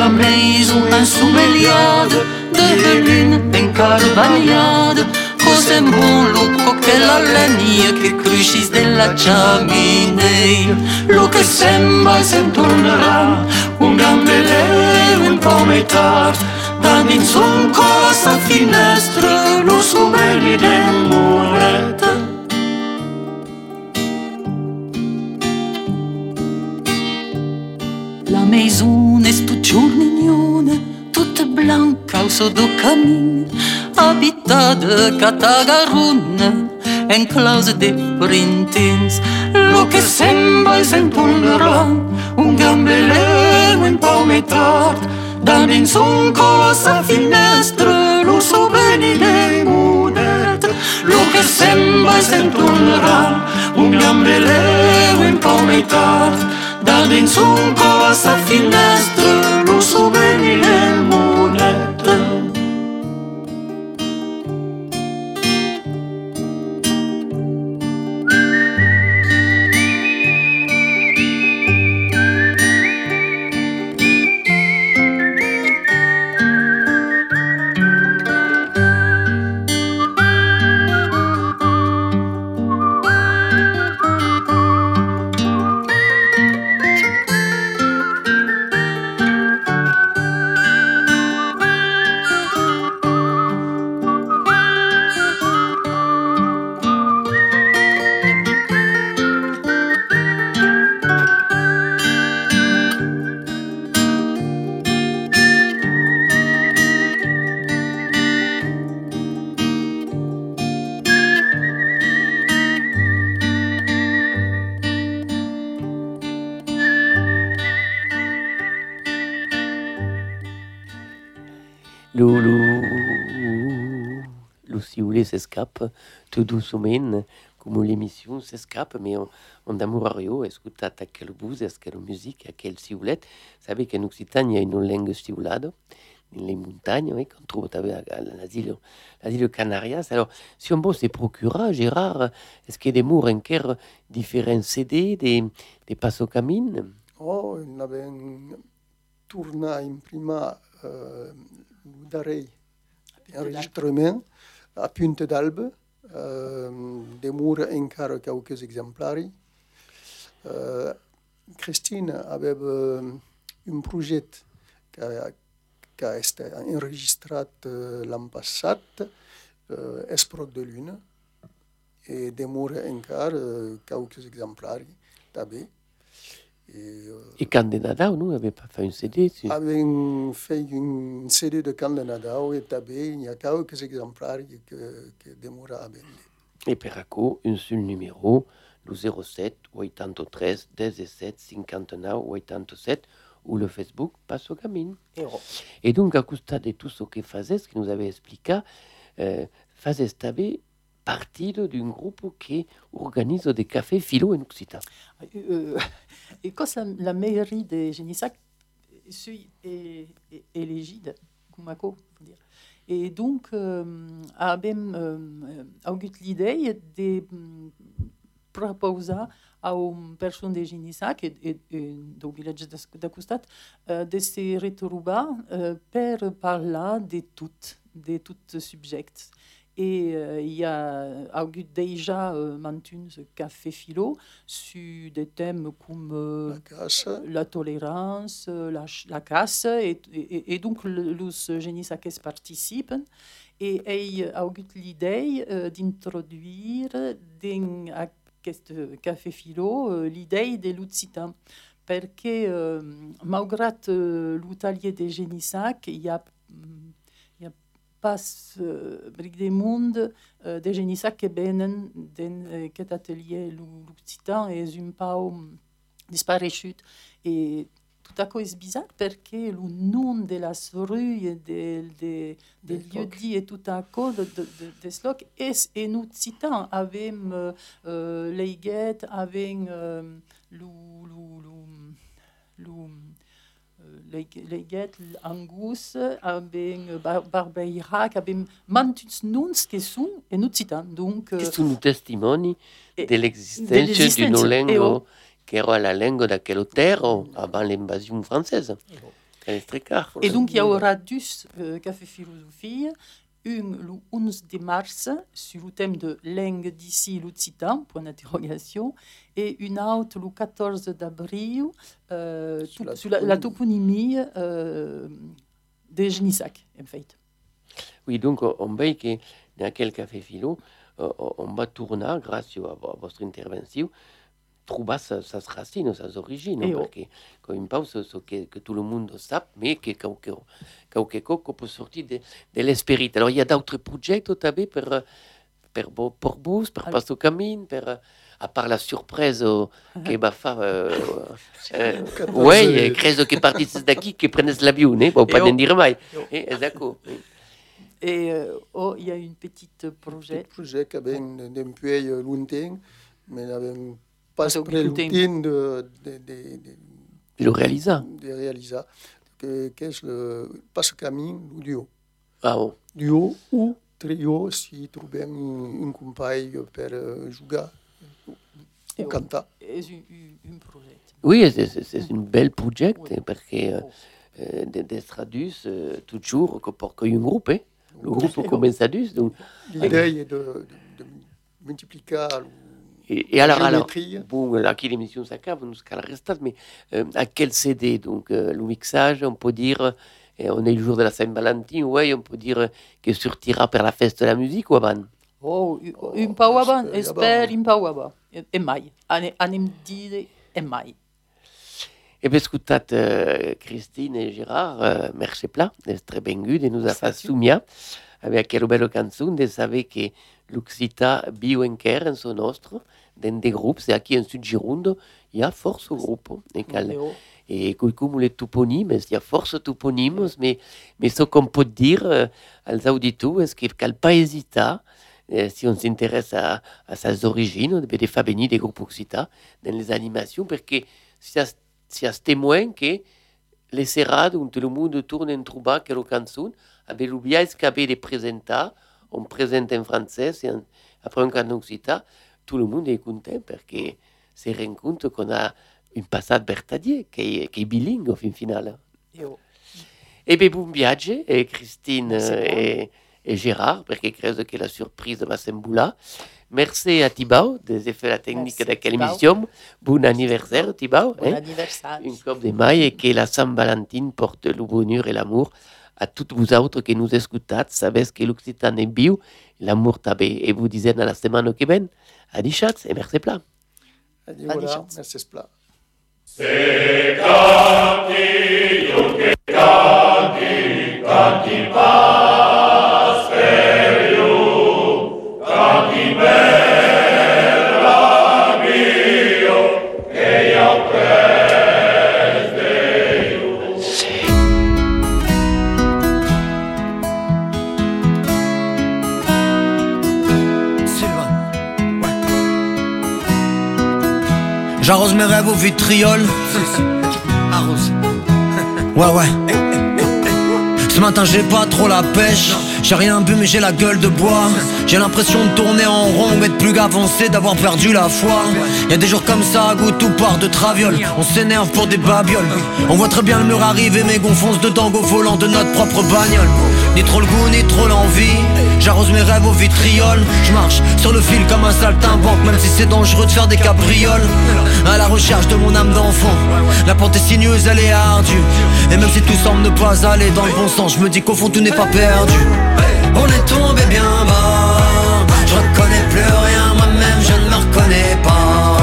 S5: la maison insoumeliade De lune în carbaniadă Cosem bun loc cocktail la lanie Che crucis de la ceaminei. Lo che sembra se tornerà Un gambele, un pometar. Dar din zonco sa finestră Lo sumelii de muretă.
S3: maisone stu giornignone, toute blanca au saut du camin, habita
S5: de catagarone, enclose de printins. Lo che sembra è sempre un ron, un gambeleno un po' metà, da nessun cosa finestra, lo so bene. Lo che sembra è sempre un ron, un gambeleno un po' Dar din suncoasă finestră Nu sunt venile monete
S1: lo so bene
S5: de mudet.
S1: s'escape tout doucement, comme l'émission s'escape, mais on, on d'amour écoute à quelle bouse, à quelle musique, à quelle siulette. Vous savez qu'en Occitanie, il y a une langue siulade, les montagnes, oui, qu'on trouve à l'asile, l'asile Canarias. Alors, si on se procurer, Gérard, est-ce qu'il y a des mots en différents CD, des, des passos camines
S2: Oh, il avait un tournant imprima euh, d'arrêt, enregistrement à Punta d'Albe, euh, des murs encore quelques exemplaires. Euh, Christine avait euh, un projet qui a, qui a été enregistré euh, l'an passé, euh, Esprog de Lune, et des murs encore euh, quelques exemplaires. Tabé.
S1: Et Canada, nous n'avait pas fait un CD
S2: si... Avait fait un CD de Canada et tabé, il y a quelques exemplaires que, que demeurent à vendre.
S1: Et Peraco, un seul numéro, le 07 83 17 59 87 ou le Facebook Passo Camino. Et donc, à cause de tout ce que faisait, ce que nous avait expliqué, euh, faisait tabé partie d'un groupe qui organise des cafés philo en Occitan.
S3: Euh, et quand la mairie de Genissac est, l'égide, Kumako. Et donc, euh, abem euh, l'idée de proposer à une personne de Genissac et, et, et du village d'acostat euh, de se retrouver euh, pour parler de tout, de tout subjets. Et euh, il y a eu déjà euh, maintenu ce café philo sur des thèmes comme euh,
S2: la,
S3: la, tolérance, euh, la, la casse, et, et, et donc les génies participent. Et il a eu l'idée d'introduire dans ce café philo l'idée de l'Utsitan. Parce que, malgré l'atelier de Génissac, il y a pas uh, des mondes uh, de genissa que benen den uh, cet atelier l'occitan est un peu disparu et tout à coup c'est bizarre? Parce que le nom de la rue et de, de, de lieux dits et tout à coup de, de, de, sloc est en occitan avec euh, les guettes avec euh, le leget angus abeng barbeirak abem mantuts nuns que sont et nous citant donc
S1: euh, sont testimoni de l'existence d'une langue qui era la langue d'aquelle terre avant l'invasion française.
S3: Et donc il y aura deux euh, café philosophie une le 11 de mars sur le thème de langue d'ici l'Occitan, point d'interrogation, et une autre le 14 d'avril euh, sur, la, sur la, la, toponymie euh, de Genissac, en fait.
S1: Oui, donc on voit que dans quel café philo, euh, on va tourner, grâce à, votre intervention, trouva sa, sa racine, sa origine, oh. perché come in pausa so che, che tutto il mondo sa, ma che qualche, qualche coco può sortire dell'espirito. Allora, il y a d'autres progetti també per, per, per bus, per ah. Passo Camin, per à part la surprise che va fare euh, ouais credo che partisse da qui che prendesse l'avion ne può pas dire mai. Eh, esatto
S3: et euh, oh il y a une petite projet.
S2: Petit projet qui avait d'un puits lointain mais il avait pas très lointain de de de
S1: de le réalisa.
S2: de réalisa que qu'est le passe camin duo
S1: ah bon
S2: duo ou trio si trouvait un, un compagno per uh, jouer au canta.
S1: Oui, c'est une belle projet parce que euh, d'Estradus, euh, toujours, pour qu'il y ait un groupe, hein. le groupe commence à dus.
S2: L'idée est de, de, multiplier
S1: et, et alors, alors, bon, qui l'émission s'accabe, nous qu'à la reste, mais euh, à quel CD Donc, euh, le mixage, on peut dire, on est le jour de la Saint-Valentin, ouais, on peut dire que sortira per la fête de la musique ou avant
S3: Oh, un po' avanti, e speri un po' avanti. E mai, anem dire e mai.
S1: E ben ascoltat uh, Christine e Gérard, merci pla, d'être benvenut, de nous a fait soumia, avec quelle belle canzone, de savoir que l'Occita bio enquer en son nostre, dans des groupes, c'est qui en Sud Gironde, il y a force au groupe. Et, et comme les toponymes, il y a force toponymes, mais, mais ce qu'on peut dire aux auditeurs, c'est qu'il pas hésité euh, si on s'intéresse à, à ses origines, des venir des groupes occitans dans les animations, parce que c'est témoin que les serrades où tout le monde tourne en trouba que le canson, avec l'oublié qu'avait de présenter, on présente en français, et après un canton occitan, tout le monde est content parce que c'est rend compte qu'on a un passage bertadier qui est, qui est bilingue au fin final. Et bien, bon viaggio, et Christine et, et Gérard, parce que credo que la surprise va s'embouler. Merci à Thibaut de faire la technique de quelle émission. Bon anniversaire, Thibaut.
S3: Bon hein? anniversaire.
S1: Une coupe de maille et que la Saint-Valentin porte le bonheur et l'amour à toutes vous autres qui nous écoutez. Savez que l'Occitan est bio, l'amour tabé. Et vous disais dans la semaine qui vient, à chats et merci plein.
S2: Adi voilà, merci.
S6: Se canti, canti, canti
S8: J'arrose mes rêves au vitriol. Arrose. Ouais, ouais. Ce matin j'ai pas trop la pêche. J'ai rien bu mais j'ai la gueule de bois. J'ai l'impression de tourner en rond Mais de plus qu'avancer d'avoir perdu la foi. Y a des jours comme ça à goût tout part de traviole. On s'énerve pour des babioles. On voit très bien le mur arriver mais gonfonce dedans au volant de notre propre bagnole. Ni trop le goût ni trop l'envie. J'arrose mes rêves au vitriol. Je marche sur le fil comme un saltimbanque Même si c'est dangereux de faire des cabrioles. À la recherche de mon âme d'enfant. La pente est sinueuse, elle est ardue. Et même si tout semble ne pas aller dans le bon sens Je me dis qu'au fond tout n'est pas perdu on est tombé bien bas. Je reconnais plus rien, moi-même je ne me reconnais pas.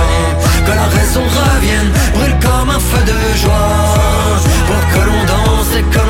S8: Que la raison revienne, brûle comme un feu de joie. Pour que l'on danse et que l'on